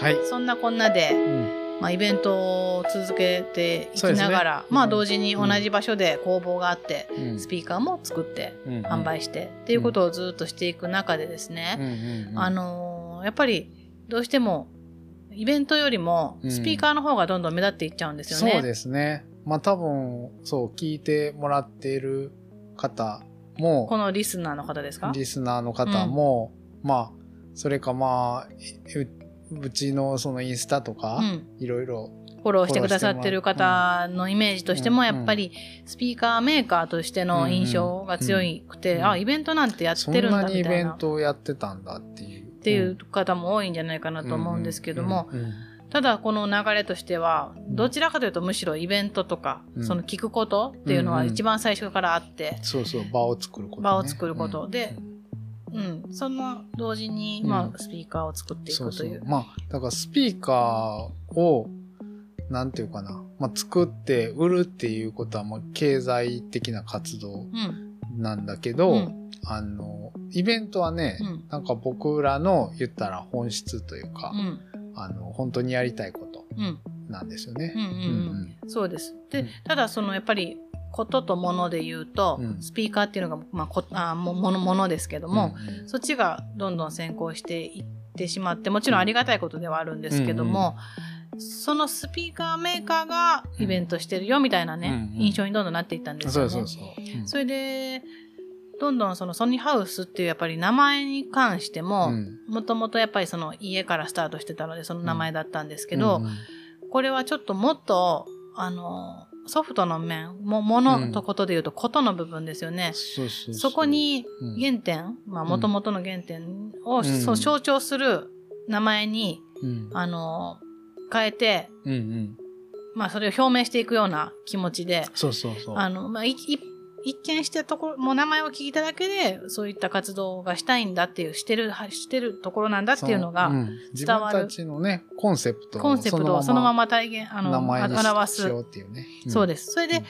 はい。そんなこんなで、うん。まあ、イベントを続けていきながら、うんまあ同時に同じ場所で工房があって、うん。スピーカーも作ってうん。販売して、っていうことをずっとしていく中でですね、あのーやっぱりどうしてもイベントよりもうん。スピーカーの方がどんどん目立っていっちゃうんですよね。そうですね。まあ多分、そう、聞いてもらっている方も、このリスナーの方ですか？リスナーの方も、まあ、それかまあ、ううちのそのインスタとかう、ん、いろいろ、フォローしてくださってる方のイメージとしてもうん。やっぱりスピーカーメーカーとしての印象が強くて、うんあイベントなんてやっそてるんだんなにイみたいなっベントをやってたんだっていう。っていう方も多いんじゃないかなと思うんですけども、ただこの流れとしてはどちらかというとむしろイベントとか、うん。その聞くことっていうのは一番最初からあって、そうそう、場を作ること、ね。場を作ること。うん。でうん、その同時に、うん。まあ、スピーカーを作っていくという。そうそう。まあ、だからスピーカーを、なんていうかな、まあ、作って売るっていうことは、まあ、経済的な活動うん、なんだけど、うん。あの、イベントはね、うん。なんか僕らの言ったら本質というか、うん、あの、本当にやりたいことうん、なんですよね。そうです。で、ただそのやっぱり、ことともので言うと、うん。スピーカーっていうのが、まあ、こあもものものですけども、うんうん。そっちがどんどん先行していってしまって、もちろんありがたいことではあるんですけども、そのスピーカーメーカーがイベントしてるよみたいなね、うんうん。印象にどんどんなっていったんですよね。それで、どんどんそのソニーハウスっていうやっぱり名前に関してもう、ん。もともとやっぱりその家からスタートしてたのでその名前だったんですけど、うんうん。これはちょっともっと、あの、ソフトの面、も、ものとことで言うと、ことの部分ですよね。そうそうう。そこ、にうん。原点、まあ、もともとの原点を、うん。そう象徴する名前に、うん。あの、変えて、うんうん、まあ、それを表明していくような気持ちで、そうそうそう。あの、まあ、いい一見したところ、もう名前を聞いただけで、そういった活動がしたいんだっていう、してる、してるところなんだっていうのが、そん。自分たちのね、コンセプトをコンセプトをそのまま体現、あの、名前に表す。うっていうね。そうです。それで、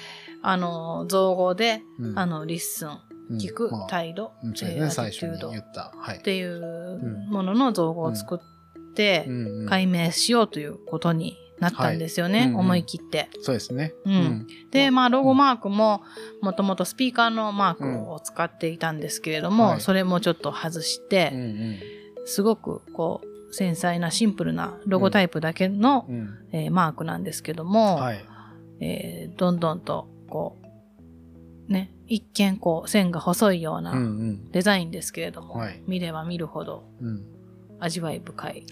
あの、造語で、うん。あの、 listen、うん。聞く、まあ態度、うんそうですえーね、最初に言った。はい。っ。ていうものの造語を作って、うん。うん。改名しようということになったんですよね。はい。うんうん。思い切って。そうですね。うん。で、まあ、ロゴマークも、もともとスピーカーのマークを使っていたんですけれども、はい。それもちょっと外しうんて、うん。すごく、こう、繊細なシンプルなロゴタイプだけの、うん。えーマークなんですけども、はい。えーどんどんと、こう、ね、一見こう、線が細いよううんう。なん。デザインですけれども、はい。見れば見るほどうん味わい深い、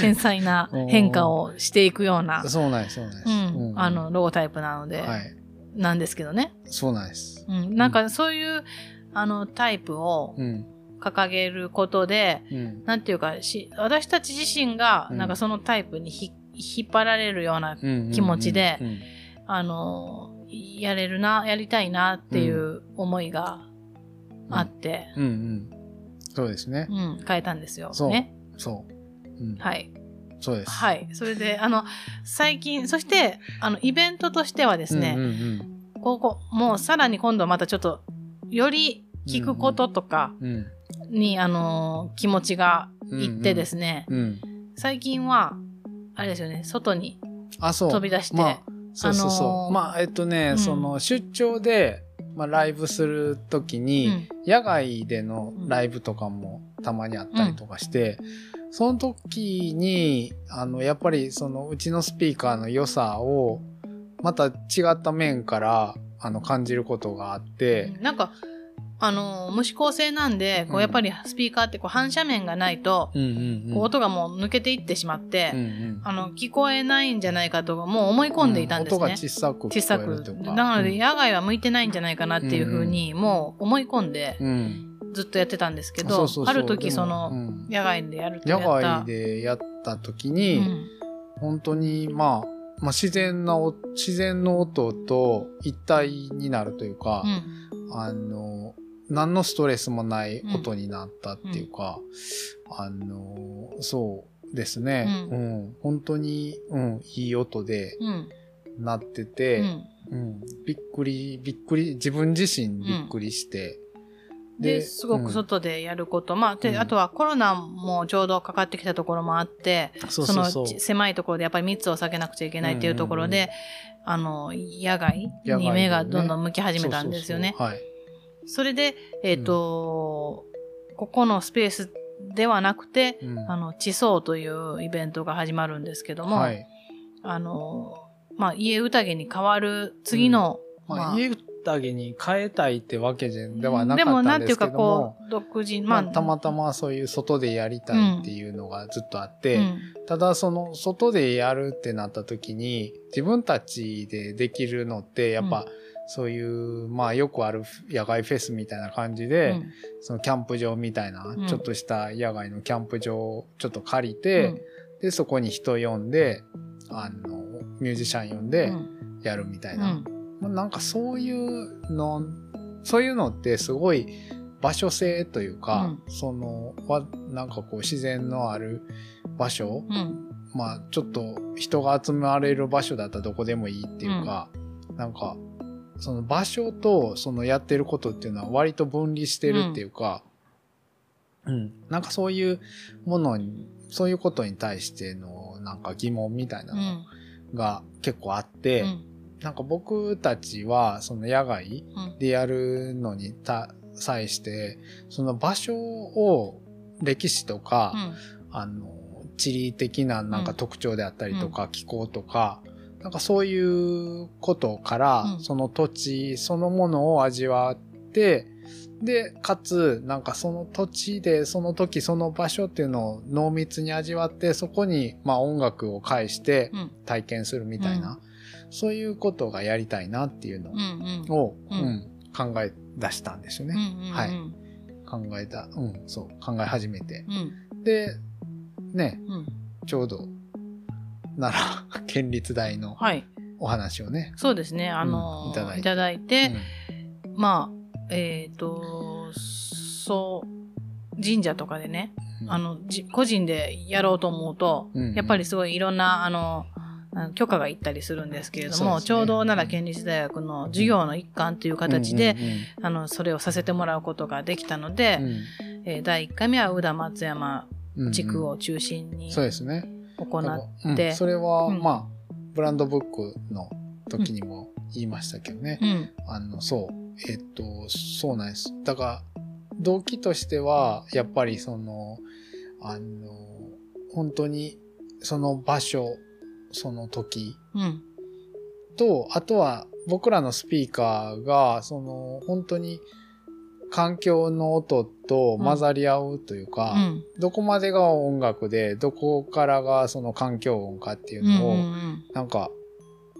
繊細な変化をしていくような、そうなんです、そうなんです。うん、あの、ロゴタイプなので、はい。なんですけどね。そうなんです。うん、なんかそういう、あの、タイプをうん。掲げることで、うん。なんていうかし、私たち自身が、うんなんかそのタイプにひ引っ張られるような、うん気持ちでうんあの、やれるな、やりたいなっていう思いがあって、うんうん。そうですねう。ん、変えたんですよ。そうね。そう。うんはい。そうです。はい。それで、あの、最近、そして、あの、イベントとしてはですね、うんうんここ、もうさらに今度またちょっと、より聞くこととかうん。うんに、あの、気持ちがいってですね、うん。最近は、あれですよね、外にあ、そう。飛び出して、まあ、そうそうそう。あのーまあ、えっとね、うんその、出張で、まあ、ライブするときに、うん。野外でのライブとかもたまにあったりとかして、その時に、あの、やっぱりそのうちのスピーカーの良さを、また違った面から、あの、感じることがあって、なんか、あの、無指向性なんで、こううんやっぱりスピーカーってこう反射面がないと。こう音がもう抜けていってしまって、あの、聞こえないんじゃないかと、もう思い込んでいたんですね。音が小さく小さく。なので、うん野外は向いてないんじゃないかなっていうふうに、もう思い込んで、うん。ずっとやってたんですけど、ある時その、うん野外でやると野やった。外でやった時うに、ん本当に、まあ、まあ、自然なお、自然の音と一体になるというかう、んあの、何のストレスもない音になったっていうか、あの、そうですね、ううん、本当に、うん、いい音でうん。なってうて、ん。うん、びっくり、びっくり、自分自身びっくりして、で、すごく外でやること。まあ、で、うん。あとはコロナもちょうどかかってきたところもあって、そうそうそう。のち狭いところでやっぱり密を避けなくちゃいけないっていうところで、あの、野外野外でねに目がどんどん向き始めたんですよね。そうそうそれで、えっ、と、ここのスペースではなくて、そう。はい。あの、地層というイベントが始まるんですけども、はい。あの、まあ、家宴に変わる次の、まあ、まあ家宴に変えたいってわけではなでも、かったなんんていうか、ですけどもこ、う、独自、まあ、まあ、たまたまそういう外でやりたいっていうのがずっとあって、うんただその外でやるってなった時に自分たちでできるのってやっぱ、うんそういうまあよくある野外フェスみたいな感じで、うん。そのキャンプ場みたいな、うん。ちょっとした野外のキャンプ場をちょっと借りて、うん。でそこに人呼んであのミュージシャン呼んでうん。やるみたいな、うん。まあなんかそういうのそういうのってすごい場所性というか、そのわなんかこう自然のある場所、うん。まあちょっと人が集まれる場所だったらどこでもいいっていうか、なんかその場所とそのやってることっていうのは割と分離してるっていうか、うん、なんかそういうものに、そういうことに対してのなんか疑問みたいなうのんが結構あって、うん。なんか僕たちはその野外うん。でやるのにた際して、その場所を歴史とか、あの、地理的ななんか特徴であったりとか、気候とか、なんかそういうことから、うん。その土地そのものを味わって、で、かつ、なんかその土地で、その時、その場所っていうのを濃密に味わって、そこに、まあ音楽を介してうん。体験するみたいな、そういうことがやりたいなっていうのうんうん。を、ううんん考え出したんですよね。うんうん。はい。考えた、うん、そう、考え始めて。うん。で、ね、うん。ちょうど、奈良県立大のはい。お話をね。そうですね。あのうんいただいて。だいてうん。まあえっとそう神社とかでねうん。あのじ個人でやろうと思うとうん。やっぱりすごいいろんなあの許可がいったりするんですけれども、ね。ちょうど奈良県立大学の授業の一環という形で、あのそれをさせてもらうことができたので、うん。うんえー第1回目は宇田松山地区を中心にそうですね。行って、うんそれは、うんまあ、ブランドブックの時にも言いましたけどね。うんあの、そう。えっと、そうなんです。だから、動機としては、やっぱりその、あの、本当に、その場所、その時うんと、あとは僕らのスピーカーが、その、本当に環境の音と混ざり合うというか、うん。どこまでが音楽で、どこからがその環境音かっていううんのを、うん。なんか、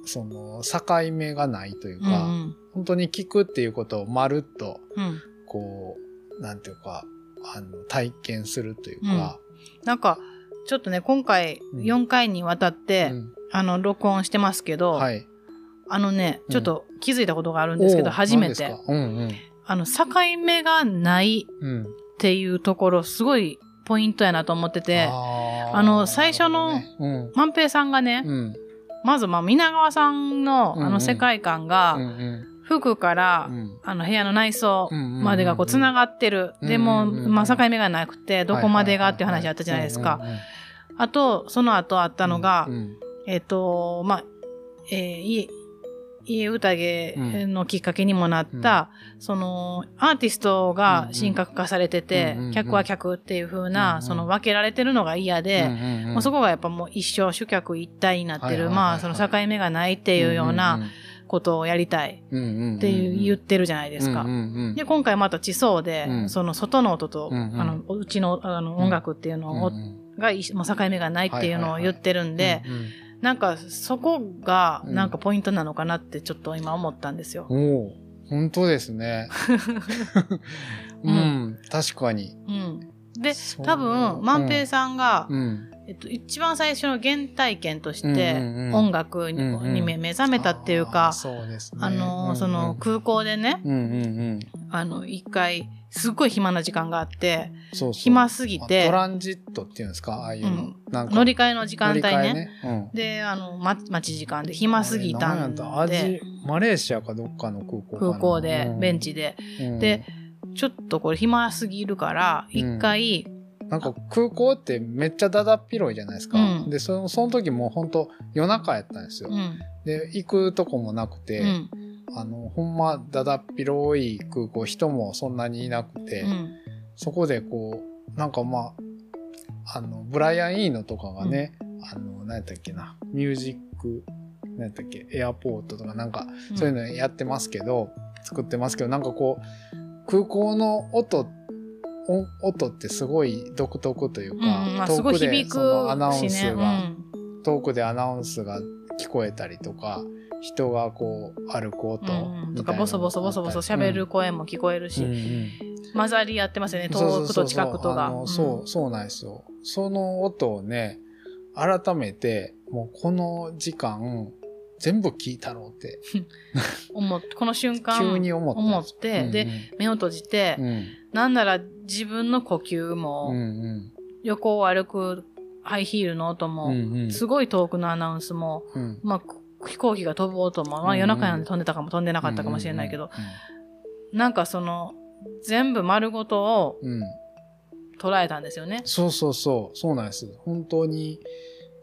その、境目がないといううんか、うん。本当に聞くっていうことをまるっと、うん。こう、なんていうか、あの、体験するというか、なんかちょっとね今回うん。4回にわたって、うん。あの録音してますけど、はい。あのねうんちょっと気づいたことがあるんですけど、初めて。何ですか？うんあの境目がない。っていうところすごいポイントやなと思っててあの最初の万平さんがね。まずまあ皆川さんのあの世界観うんがうん服から、うんあの部屋の内装うんまでがこう繋がってる。うんでも、まあ境目がなくて、どこまでがっていう話あったじゃないですか。。あと、その後あったのが、えっ、と、まあ、えー、家、家宴のきっかけにもなった、その、アーティストが神格化されてて、うんうん客は客っていう風な、うんうんその分けられてるのが嫌で、うんうんそこがやっぱもう一生主客一体になってる、はいはいはいはい。まあその境目がないっていうようなことをやりたいっていう言ってるじゃないですか。うんうんうん。で、今回また地層で、うん。その外の音と、うんうん。あの、うちのあの音楽っていうのを、うんうんがいもう境目がないっていうのを言ってるんで、うんうんなんかそこがうんなんかポイントなのかなってちょっと今思ったんですよ。おお、本当ですね。ううんん、確かに。うん。で、多分、万平さんが、うん。えっと、一番最初の原体験として音楽に,、目目覚めたっていうか、あの、その空港でね、うんうんうん。あの、一回、すっごい暇な時間があって。暇すぎてあトランジットっていうんですか？ああいうの。乗り換えの時間帯ね。うん。で、あの、ま、待ち時間で暇すぎたんで、マレーシアかどっかの空港空港で、ベンチで。で、ちょっとこれ暇すぎるから、一回、なんか空港ってめっちゃだだっ広いじゃないですか。うんで、その、その時もう本当夜中やったんですよ。うん。で、行くとこもなくて、うん。あの、ほんまだだっ広い空港、人もそんなにいなくて、うん。そこでこう、なんかまあ、あの、ブライアン・イーノとかがね、あの、何やったっけな、ミュージック、何やったっけ、エアポートとかなんか、そういうのやってますけど、作ってますけど、なんかこう、空港の音、音音ってすごい独特といううん。か、まあ、すごい響そのアナウンくしね。うスが、ん。遠くでアナウンスが聞こえたりとか、人がこう歩く音。うんとか、ボソボソボソボソ喋る声も聞こえるし、うんうん混ざり合ってますよね、遠くと近くとが。そう、そうなんですよ。その音をね、改めて、もうこの時間、全部聞いたろう って、思っこの瞬間、急に思ったん思っです。て、で、目を閉じて、うん、なんなら自分の呼吸うん、も、うん、横を歩くハイヒールの音うん、も、うん、すごい遠くのアナウンスも、うん、まあ、飛行機が飛ぶ音も、まあ夜中なん。で飛んでたかも飛んでなかったかもしれないけど、なんかその、全部丸ごとをうん、うん、捉えたんですよね。そうそうそう、そうなんです。本当に、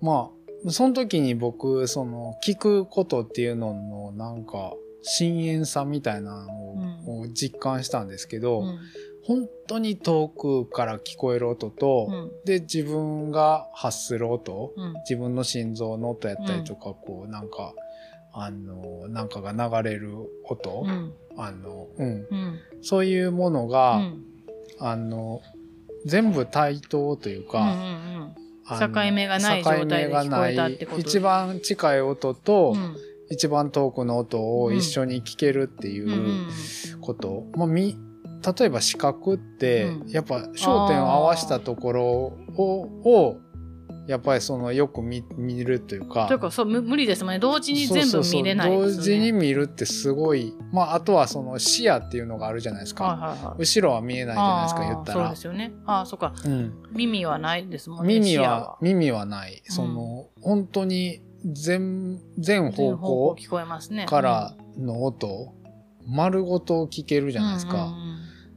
まあ、その時に僕、その、聞くことっていうのの、なんか、深淵さみたいなのを,、実感したんですけど、うん。本当に遠くから聞こえる音と、うん。で、自分が発する音、うん。自分の心臓の音やったりとか、こう、なんか、あの、なんかが流れる音、うん。あの、うん。うん。そういうものうが、ん。あの、全部対等といううん。うか、ん。境目がない状態で聞こえたってこと？一番近い音と、うん。一番遠くの音を一緒に聞けるっていうん。う。うんこと。まあ、み、例えば視覚って、うんやっぱ焦点を合わしたところを、をやっぱりそのよく見見るというか。というか、そう、む無理ですもんね。同時に全部見れないですよね。同時に見るってすごい。まあ、あとはその視野っていうのがあるじゃないですか。はいはいはい。後ろは見えないじゃないですか、言ったらそうで。すよね。ああ、そっか。うん耳はないですもんね。耳は、耳はない。その、本当に全、全全方向聞こえますね。からの音、丸ごと聞けるじじゃないですか。うんうん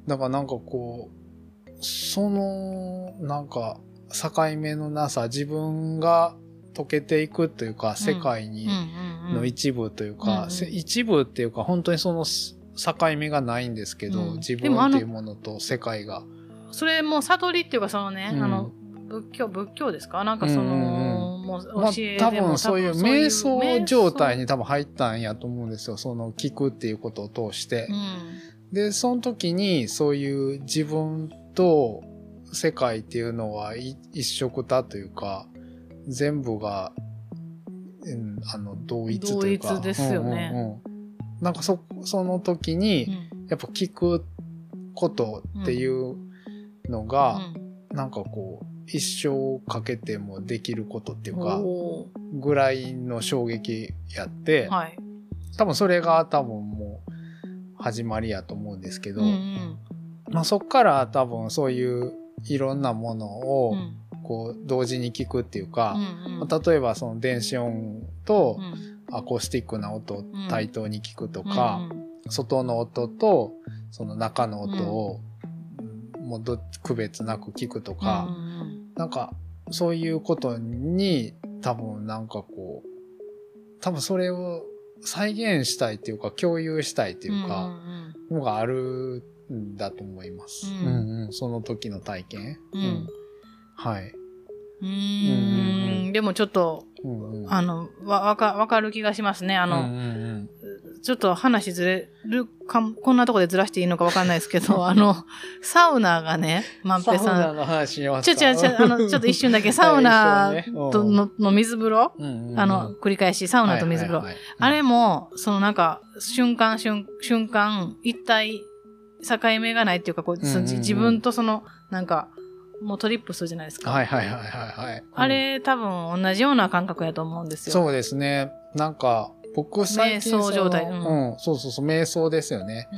だからなんかこう、その、なんか、境目のなさ、自分が溶けていくというか、世界にの一部といううんか、うん。せ一部っていうか、本当にそのす境目がないんですけど、うん。自分っていうものと世界が。それも悟りっていうかそのね、うん。あの仏教仏教ですか？なんかその、うまあ多分そういう瞑想状態に、に多分入ったんやと思うんですよ。その聞くっていうことを通して。うんで、その時にそういう自分と世界っていうのはい一色たというか、全部が、うん、あの、同一というか。同一ですよね。うんうんうん。なんかそ、その時うに、ん。やっぱ聞くことっていうのうが、ん。なんかこう、一生かけてもできることっていうか、おぐらいの衝撃やってー、はい。多分それが多分もう始まりやと思うんですけど、うんうん。まあそっから多分そういういろんなものをうん。こう同時に聞くっていうか、うんうん。まあ例えばその電子音とうん。アコースティックな音をん。対等に聞くとか、うん外の音とその中の音を、もうど区別なく聞くとか、うなんかそういうことに多分なんかこう多分それを再現したいっていうか共有したいっていうか、んのがあるんだと思います。うん。うんうん。その時の体験。うん。うん。はい。ううんでもちょっとうんうん。あのわわかわかる気がしますね。あの、うんうんちょっと話ずれるかも、こんなとこでずらしていいのかわかんないですけど、あの、サウナがね、まうんん。ぺさん。サウナの話しますかちょ、ちょ、ちょ、あの、ちょっと一瞬だけ、サウナとのの水風呂あの、繰り返し、サウナと水風呂。あれも、そのなんか、瞬間、瞬瞬間、一体、境目がないっていうか、こう、自分とその、なんか、もうトリップするじゃないですか。はいはいはいはいはい。あれ、多分同じような感覚やと思うんですよ。そうですね。なんか、僕最近瞑想状態そのうんうん、そうそうそう、瞑想ですよね。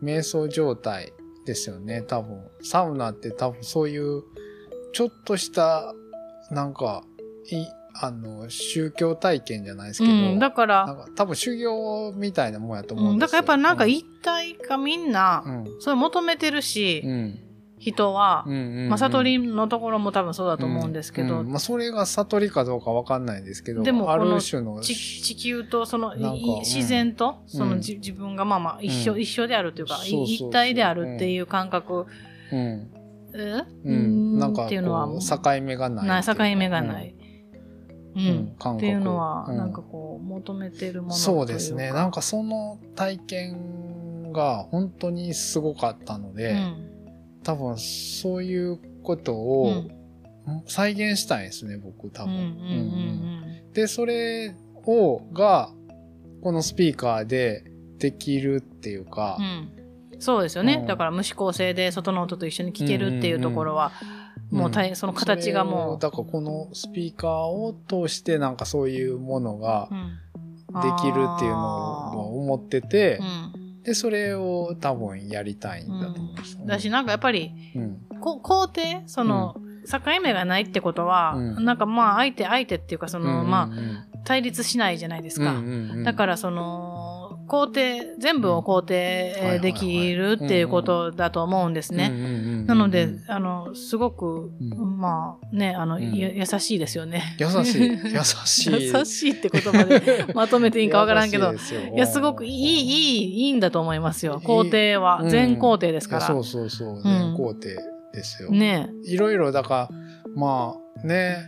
うん。瞑想状態ですよね、多分。サウナって多分そういう、ちょっとした、なんか、いあの、宗教体験じゃないですうけど、ん、だから、なんか多分修行みたいなもんやと思う、だうんんですよ。からやっぱなんか一体化みんな、うん、それ求めてるし、うん。人は、うんうんうん。まあ、悟りのところも多分そうだと思うんですけど、うんまあ、それが悟りかどうかわかんないですけど、あでもこのる種の、ち地球とその自然とその、自分がまあまあ一緒、うん。一緒であるというか一体であるっていう感覚、うん、え？うん、なんかっていうのは境目がない。ない境っていうか目がない。うん。うん。っていうのは、うん。なんかこう求めてるものというか。そうですね。なんかその体験が本当にすごかったので、うん多分そういうことうをん。再現したいんですね、僕多分。うんで、それを、が、このスピーカーでできるっていうか。うん。う、んそうですよね、うん。だから無指向性で外の音と一緒に聞けるっていうところは、うんもう大その形がもだからこのスピーカーを通してなんかそういうものができるっていうのを思ってて、うんで、それを多分やりたいんだと思うんですよ、だしなんかやっぱりうん。こ肯定？その、境目がないってことは、うん。なんかまあ相手相手っていうかその、まあ、あ対立しないじゃないですか、うんうんうん。だからその肯定全部を肯定えーできるっていうことだと思うんですね。なので、あの、すごく、うんまあね、あの、うんや優しいですよね。優しい、優しい。優しいって言葉で まとめていいかわからんけど、いいや、すごくいい、いい、いいんだと思いますよ。肯定は。うん全肯定ですから。そうそうそう、全肯定ですよ。ねいろいろ、だから、まあね、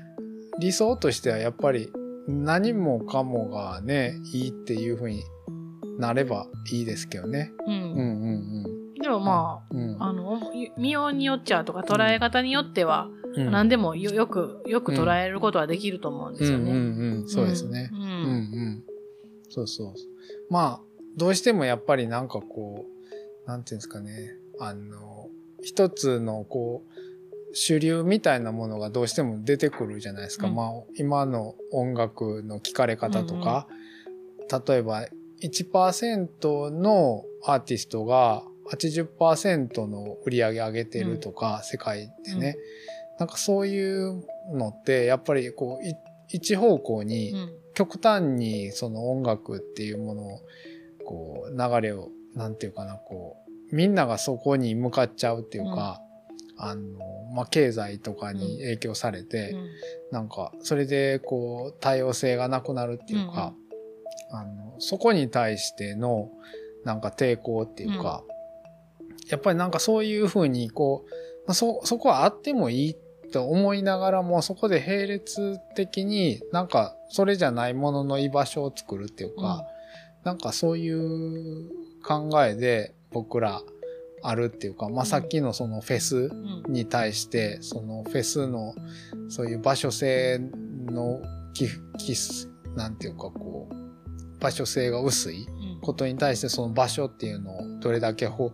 理想としてはやっぱり何もかもがね、いいっていうふうになればいいですけどね。う。うんんうんでもまうん。うんあ、あの、見ようによっちゃとか捉え方によっては、うん何でもよよく、よく捉えることはできると思うんですよね。うんうんうん、そうですね。うんうんうん。そうそう。まあ、どうしてもやっぱりなんかこう、なんていうんですかね、あの、一つのこう、主流みたいなものがどうしても出てくるじゃないですか。うんまあ、今の音楽の聴かれ方とか、例えば1%のアーティストが80%の売り上げ上げてるとか、世界でね、なんかそういうのって、やっぱりこう、い一方向に、うん。極端にその音楽っていうものをこう流れをなんていうかなこうみんながそこに向かっちゃうっていうか、あのまあ経済とかに影響されて、うん。なんかそれでこう多様性がなくなるっていうか、あのそこに対してのなんか抵抗っていうか、やっぱりなんかそういうふうにこう、まあ、そそこはあってもいいと思いながらもそこで並列的になんかそれじゃないものの居場所を作るっていうか、なんかそういう考えで僕らあるっていうか、まあ、さっきのそのフェスうん。に対してそのフェスのそういう場所性のききなんていうかこう場所性が薄いうん。ことに対してその場所っていうのをどれだけほ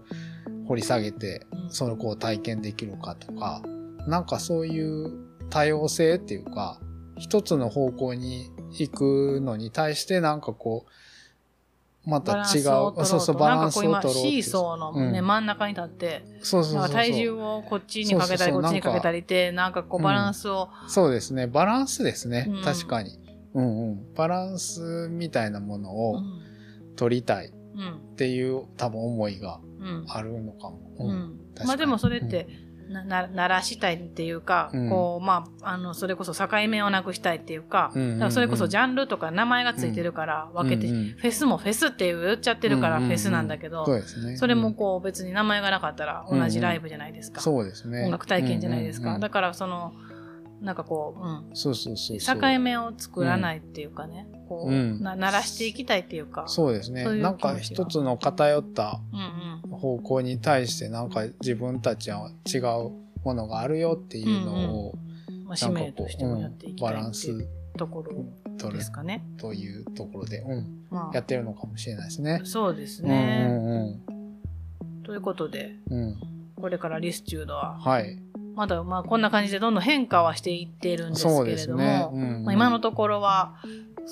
掘り下げてうん。その子を体験できるかとかなんかそういう多様性っていうか一つの方向に行くのに対してなんかこうまた違うそうそうバランスを取ろうなんかこう。今シーーソーのね、うん。真ん中に立って、そうそうそう体重をこっちにかけたりこっちにかけたりって、なんかこうバランスを、そうですね。バランスですね、うん。確かにうんうん。バランスみたいなものうをん。取りたいっうん。ていう多分思いがうん。あるのかも、うん。まあでもそれって、なな鳴らしたいっていうか、うん。こうまああのそれこそ境目をなくしたいっていうか,、うんうんうん。だからそれこそジャンルとか名前がついてるから分けて、うんうん。フェスもフェスって言っちゃってるからうんうんうんフェスなんだけど、そうですね。それもこう別に名前がなかったら同じライブじゃないですか、そうですね。音楽体験じゃないですか、うんうんうん。だからそのなんかこう、うん、そうそうそう境目を作らないっていうかね、こう、うん。な鳴らしていきたいっていうか。そうですね。そうなんか一つの偏ったうんうん。方向に対してなんか自分たちは違うものがあるよっていうのをまあ、使命としてう、もやっていきうんバランスたいっていうところですかね。というところで、うん、まやってるのかもしれないですね。あ、。そうですうんね、うん。ということでうんうん。これからリスチュードははい。まだまあこんな感じでどんどん変化はしていっているんですけれども、ね。うんまあ、今のところは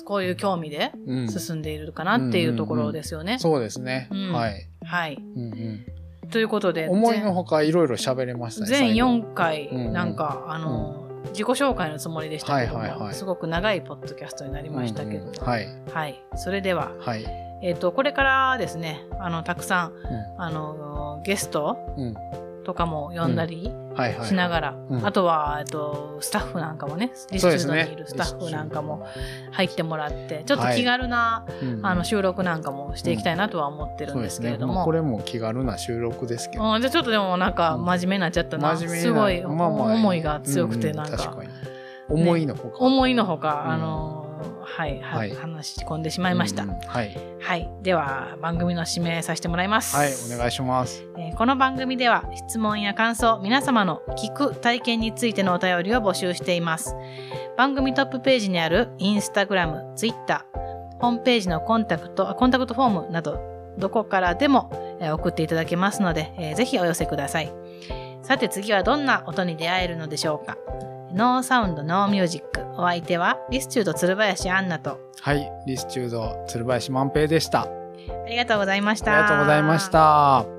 こういう興味でうん進んでいるかなっていうところですよね。そうですね。うんはい。はい、うんうんということで思いのほかいろいろ喋れましたね。全最後4回うんなんか、あの、自己紹介のつもりでしたけども、はいはいはいすごく長いポッドキャストになりましたけど、うんうんはい。はい。それでは、はい。えっ、と、これからですね、あの、たくさん、うあの、ゲストん。うん。とかも呼んだりはいはい。しながら、うんあとは、えっと、スタッフなんかもね、リスチュードにいるスタッフなんかも入ってもらって、ちょっと気軽な、うんあの、収録なんかもしていきたいなとは思ってるんですけれども。まあこれも気軽な収録ですけど。うん、じゃあちょっとでもなんか真面目になっちゃったな。すごい、思いが強くてなんか、う確かに。思いのほか。思いのほか、うんあのーはい、ははい話し込んでしまいました。はい。はい。では、番組の指名させてもらいます。はい、お願いします。えーこの番組では質問や感想、皆様の聞く体験についてのお便りを募集しています。番組トップページにあるインスタグラム、ツイッター、ホームページのコンタクト、あコンタクトフォームなど、どこからでもえー送っていただけますので、えーぜひお寄せください。さて次はどんな音に出会えるのでしょうか。 no sound、no music。お相手は listude 鶴林アンナと、はい、 listude 鶴林万平でした。あありがとうございました。りがとうございました。